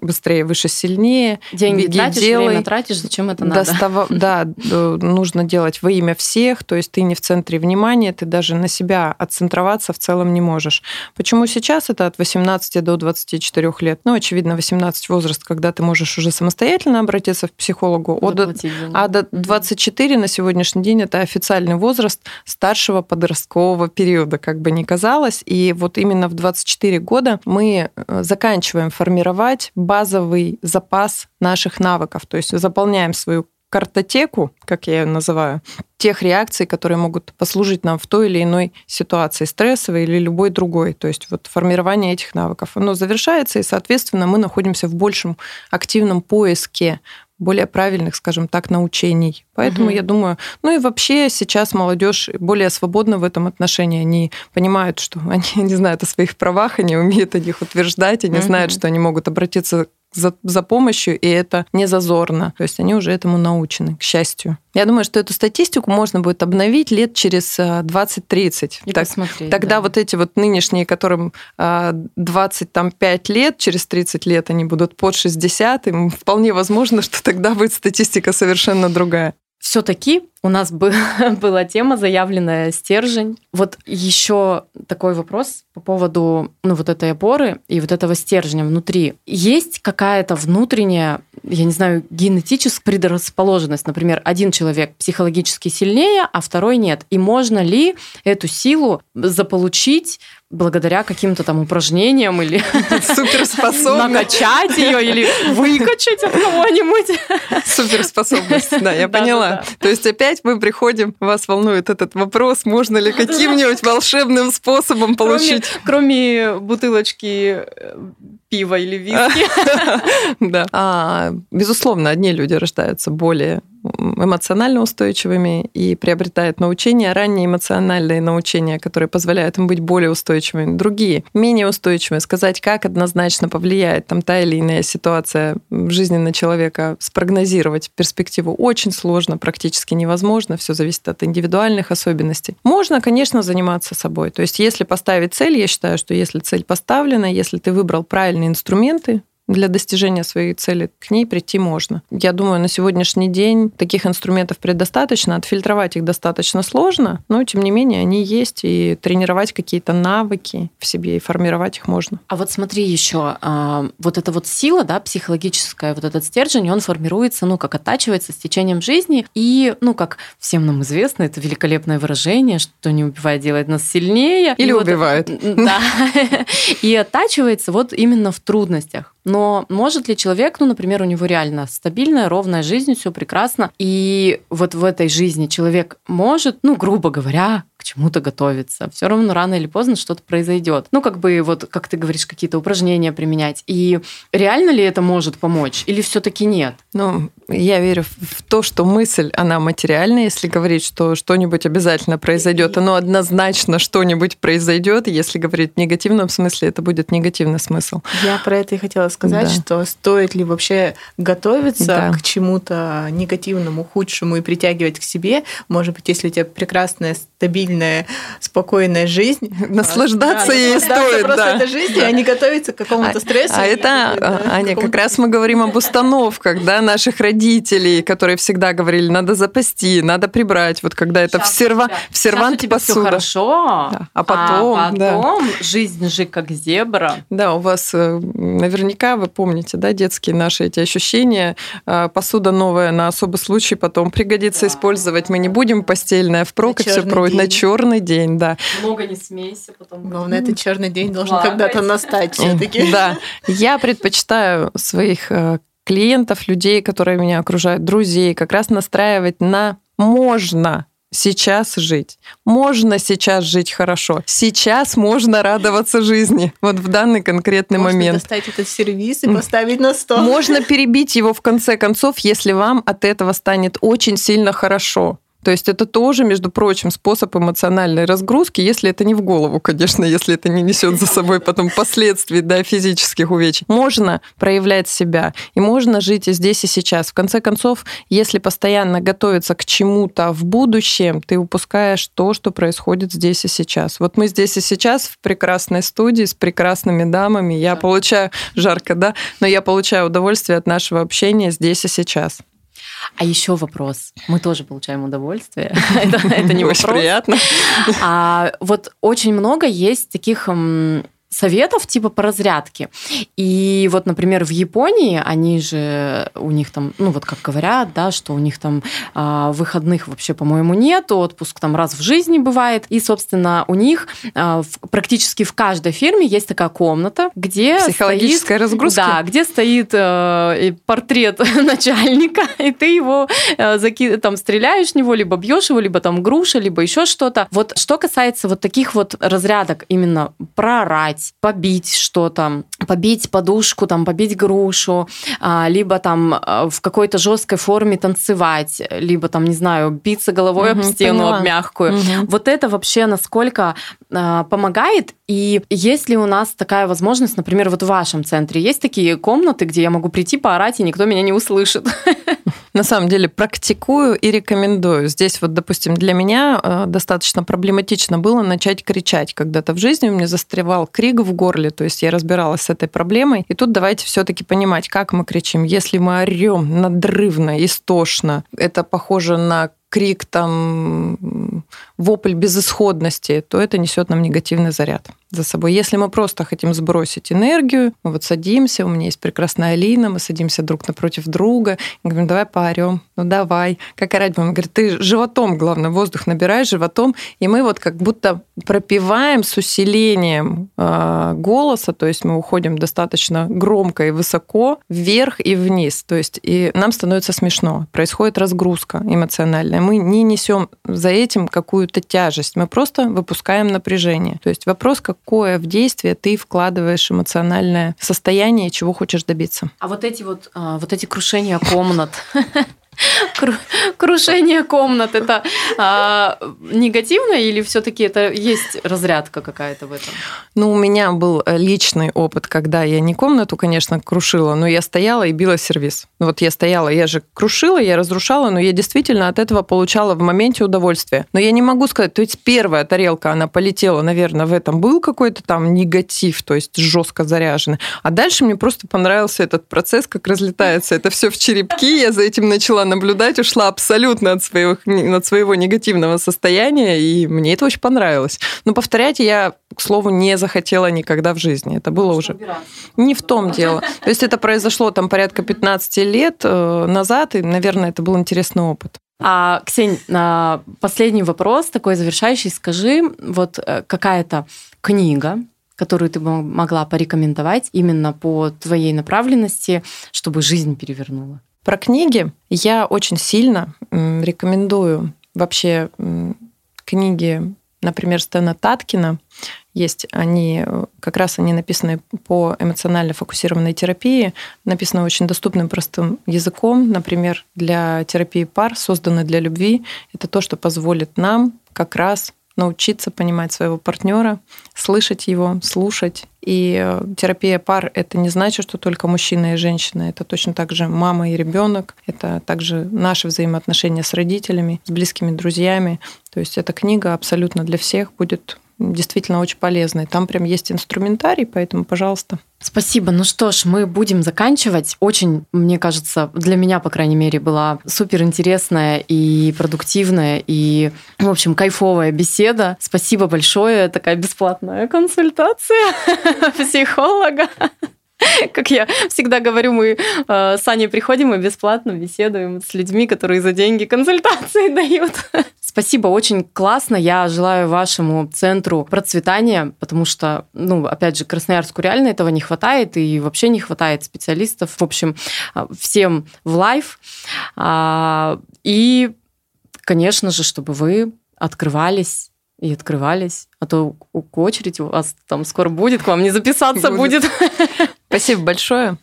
быстрее, выше, сильнее. Деньги Беги, тратишь, делай, время тратишь, зачем это надо? Достава... (laughs) Да, нужно делать во имя всех, то есть ты не в центре внимания, ты даже на себя отцентроваться в целом не можешь. Почему сейчас это от 18 до 24 лет? Ну, очевидно, 18 возраст, когда ты можешь уже самостоятельно обратиться к психологу, Заплатить, а до 24 на сегодняшний день это официальный возраст старшего подросткового периода, как бы ни казалось. И вот именно в 24 года мы э, заканчиваем формировать базовый запас наших навыков. То есть заполняем свою картотеку, как я ее называю, тех реакций, которые могут послужить нам в той или иной ситуации, стрессовой или любой другой. То есть вот формирование этих навыков. Оно завершается, и, соответственно, мы находимся в большем активном поиске более правильных, скажем так, научений. Поэтому угу. я думаю, ну и вообще сейчас молодежь более свободна в этом отношении. Они понимают, что (laughs) они не знают о своих правах, они умеют о них утверждать, они угу. знают, что они могут обратиться за, за помощью, и это не зазорно. То есть они уже этому научены, к счастью. Я думаю, что эту статистику можно будет обновить лет через 20-30. И так, посмотреть, тогда да. вот эти вот нынешние, которым 25 лет, через 30 лет они будут под 60, и вполне возможно, что тогда будет статистика совершенно другая. Все-таки у нас был, (laughs) была тема заявленная стержень. Вот еще такой вопрос по поводу ну, вот этой опоры и вот этого стержня внутри. Есть какая-то внутренняя, я не знаю, генетическая предрасположенность? Например, один человек психологически сильнее, а второй нет. И можно ли эту силу заполучить благодаря каким-то там упражнениям или (laughs) суперспособность накачать ее или (laughs) выкачать от кого-нибудь. Суперспособность, да, я поняла. То есть опять опять мы приходим, вас волнует этот вопрос, можно ли (laughs) каким-нибудь волшебным способом получить... Кроме, кроме бутылочки э, пива или виски. (laughs) Да. А, безусловно, одни люди рождаются более эмоционально устойчивыми и приобретают научения, ранние эмоциональные научения, которые позволяют им быть более устойчивыми. Другие, менее устойчивые. Сказать, как однозначно повлияет там та или иная ситуация в жизни на человека, спрогнозировать перспективу очень сложно, практически невозможно. Все зависит от индивидуальных особенностей. Можно, конечно, заниматься собой. То есть, если поставить цель, я считаю, что если цель поставлена, если ты выбрал правильные инструменты, для достижения своей цели, к ней прийти можно. Я думаю, на сегодняшний день таких инструментов предостаточно, отфильтровать их достаточно сложно, но тем не менее они есть, и тренировать какие-то навыки в себе и формировать их можно. А вот смотри еще, а, вот эта вот сила, да, психологическая, вот этот стержень, он формируется, ну, как оттачивается с течением жизни, и, ну, как всем нам известно, это великолепное выражение, что не убивает, делает нас сильнее. Или и убивает. Вот, (laughs) да. И оттачивается вот именно в трудностях. Но может ли человек, ну, например, у него реально стабильная, ровная жизнь, все прекрасно, и вот в этой жизни человек может, ну, грубо говоря, к чему-то готовиться. Все равно рано или поздно что-то произойдет. Ну, как бы вот, как ты говоришь, какие-то упражнения применять. И реально ли это может помочь? Или все-таки нет? Ну, я верю в то, что мысль, она материальная, если говорить, что что-нибудь обязательно произойдет, оно однозначно что-нибудь произойдет. Если говорить в негативном смысле, это будет негативный смысл. Я про это и хотела сказать, да. что стоит ли вообще готовиться да. к чему-то негативному, худшему и притягивать к себе. Может быть, если у тебя прекрасная, стабильная, спокойная жизнь. (laughs) Наслаждаться да, ей наслаждаться стоит, просто да. этой жизнью, а не готовиться к какому-то стрессу. А, а это, да, Аня, как раз мы говорим об установках да, наших родителей, которые всегда говорили, надо запасти, надо прибрать. Вот когда это Сейчас в, серва... в сервант посуда. Все хорошо, да. а потом, а потом да. жизнь же как зебра. Да, у вас э, наверняка вы помните, да, детские наши эти ощущения. А, посуда новая на особый случай потом пригодится да. использовать. Мы не будем постельное впрок, и все пройдет на черный день, да. Много не смейся потом. Главное, этот черный день должен когда-то настать все-таки. Да. Я предпочитаю своих э, клиентов, людей, которые меня окружают, друзей, как раз настраивать на можно сейчас жить. Можно сейчас жить хорошо. Сейчас можно радоваться жизни. Вот в данный конкретный можно момент. Можно достать этот сервис и поставить на стол. Можно перебить его в конце концов, если вам от этого станет очень сильно хорошо. То есть это тоже, между прочим, способ эмоциональной разгрузки, если это не в голову, конечно, (laughs) если это не несет за собой потом последствий да, физических увечий. Можно проявлять себя, и можно жить и здесь, и сейчас. В конце концов, если постоянно готовиться к чему-то в будущем, ты упускаешь то, что происходит здесь и сейчас. Вот мы здесь и сейчас в прекрасной студии с прекрасными дамами. Я получаю, жарко, да, но я получаю удовольствие от нашего общения здесь и сейчас. А еще вопрос. Мы тоже получаем удовольствие. (laughs) это, это не Очень приятно. А, вот очень много есть таких советов типа по разрядке. И вот, например, в Японии, они же, у них там, ну вот как говорят, да, что у них там э, выходных вообще, по-моему, нет, отпуск там раз в жизни бывает. И, собственно, у них э, в, практически в каждой фирме есть такая комната, где Психологическая стоит, разгрузка? Да, где стоит э, портрет (laughs) начальника, (laughs) и ты его э, заки, там стреляешь в него, либо бьешь его, либо там груша, либо еще что-то. Вот что касается вот таких вот разрядок, именно проорать, сломать, побить что-то, побить подушку, там, побить грушу, а, либо там а, в какой-то жесткой форме танцевать, либо там, не знаю, биться головой угу, об стену, поняла. об мягкую. Угу. Вот это вообще насколько а, помогает? И есть ли у нас такая возможность, например, вот в вашем центре есть такие комнаты, где я могу прийти поорать, и никто меня не услышит? (laughs) На самом деле практикую и рекомендую. Здесь вот, допустим, для меня достаточно проблематично было начать кричать. Когда-то в жизни у меня застревал крик крик в горле, то есть я разбиралась с этой проблемой. И тут давайте все-таки понимать, как мы кричим. Если мы орем надрывно, истошно, это похоже на крик, там, вопль безысходности, то это несет нам негативный заряд за собой. Если мы просто хотим сбросить энергию, мы вот садимся, у меня есть прекрасная Алина, мы садимся друг напротив друга, и говорим, давай поорем, ну давай. Как орать будем? Говорит, ты животом, главное, воздух набираешь животом, и мы вот как будто пропиваем с усилением э, голоса, то есть мы уходим достаточно громко и высоко, вверх и вниз, то есть и нам становится смешно, происходит разгрузка эмоциональная. Мы не несем за этим какую-то тяжесть, мы просто выпускаем напряжение. То есть вопрос, как какое в действие ты вкладываешь эмоциональное состояние, чего хочешь добиться. А вот эти вот, а, вот эти крушения комнат, (laughs) Крушение комнат это а, негативно или все-таки это есть разрядка какая-то в этом? Ну, у меня был э, личный опыт, когда я не комнату, конечно, крушила, но я стояла и била сервис. Вот я стояла, я же крушила, я разрушала, но я действительно от этого получала в моменте удовольствие. Но я не могу сказать, то есть первая тарелка, она полетела, наверное, в этом был какой-то там негатив, то есть жестко заряженный. А дальше мне просто понравился этот процесс, как разлетается это все в черепки. Я за этим начала наблюдать, ушла абсолютно от своего, от своего негативного состояния, и мне это очень понравилось. Но повторять я, к слову, не захотела никогда в жизни. Это было уже не в том дело. То есть это произошло там порядка 15 лет э, назад, и, наверное, это был интересный опыт. А, Ксень, последний вопрос, такой завершающий. Скажи, вот э, какая-то книга, которую ты бы могла порекомендовать именно по твоей направленности, чтобы жизнь перевернула? Про книги я очень сильно рекомендую вообще книги, например, Стэна Таткина. Есть они, как раз они написаны по эмоционально фокусированной терапии, написаны очень доступным простым языком, например, для терапии пар, созданы для любви. Это то, что позволит нам как раз научиться понимать своего партнера, слышать его, слушать. И э, терапия пар это не значит, что только мужчина и женщина. Это точно так же мама и ребенок. Это также наши взаимоотношения с родителями, с близкими друзьями. То есть эта книга абсолютно для всех будет действительно очень полезный. Там прям есть инструментарий, поэтому, пожалуйста. Спасибо. Ну что ж, мы будем заканчивать. Очень, мне кажется, для меня, по крайней мере, была супер интересная и продуктивная, и, в общем, кайфовая беседа. Спасибо большое. Такая бесплатная консультация (laughs) психолога. (laughs) Как я всегда говорю, мы э, с Аней приходим и бесплатно беседуем с людьми, которые за деньги консультации (laughs) дают. Спасибо, очень классно. Я желаю вашему центру процветания, потому что, ну, опять же, Красноярску реально этого не хватает, и вообще не хватает специалистов. В общем, э, всем в лайф. А, и, конечно же, чтобы вы открывались и открывались, а то очередь у вас там скоро будет, к вам не записаться будет. (laughs) Спасибо большое.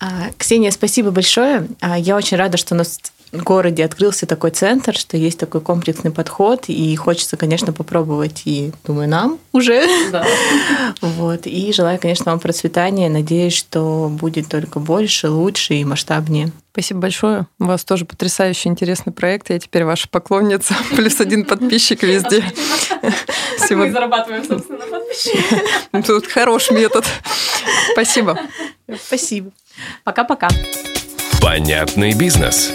А, Ксения, спасибо большое. А, я очень рада, что у нас городе открылся такой центр, что есть такой комплексный подход, и хочется, конечно, попробовать, и думаю, нам уже. Да. (laughs) Вот. И желаю, конечно, вам процветания. Надеюсь, что будет только больше, лучше и масштабнее. Спасибо большое. У вас тоже потрясающий интересный проект. Я теперь ваша поклонница. (laughs) Плюс один подписчик везде. Всего... Мы зарабатываем, собственно, подписчиков. Тут хороший метод. Спасибо. Спасибо. Пока-пока. Понятный бизнес.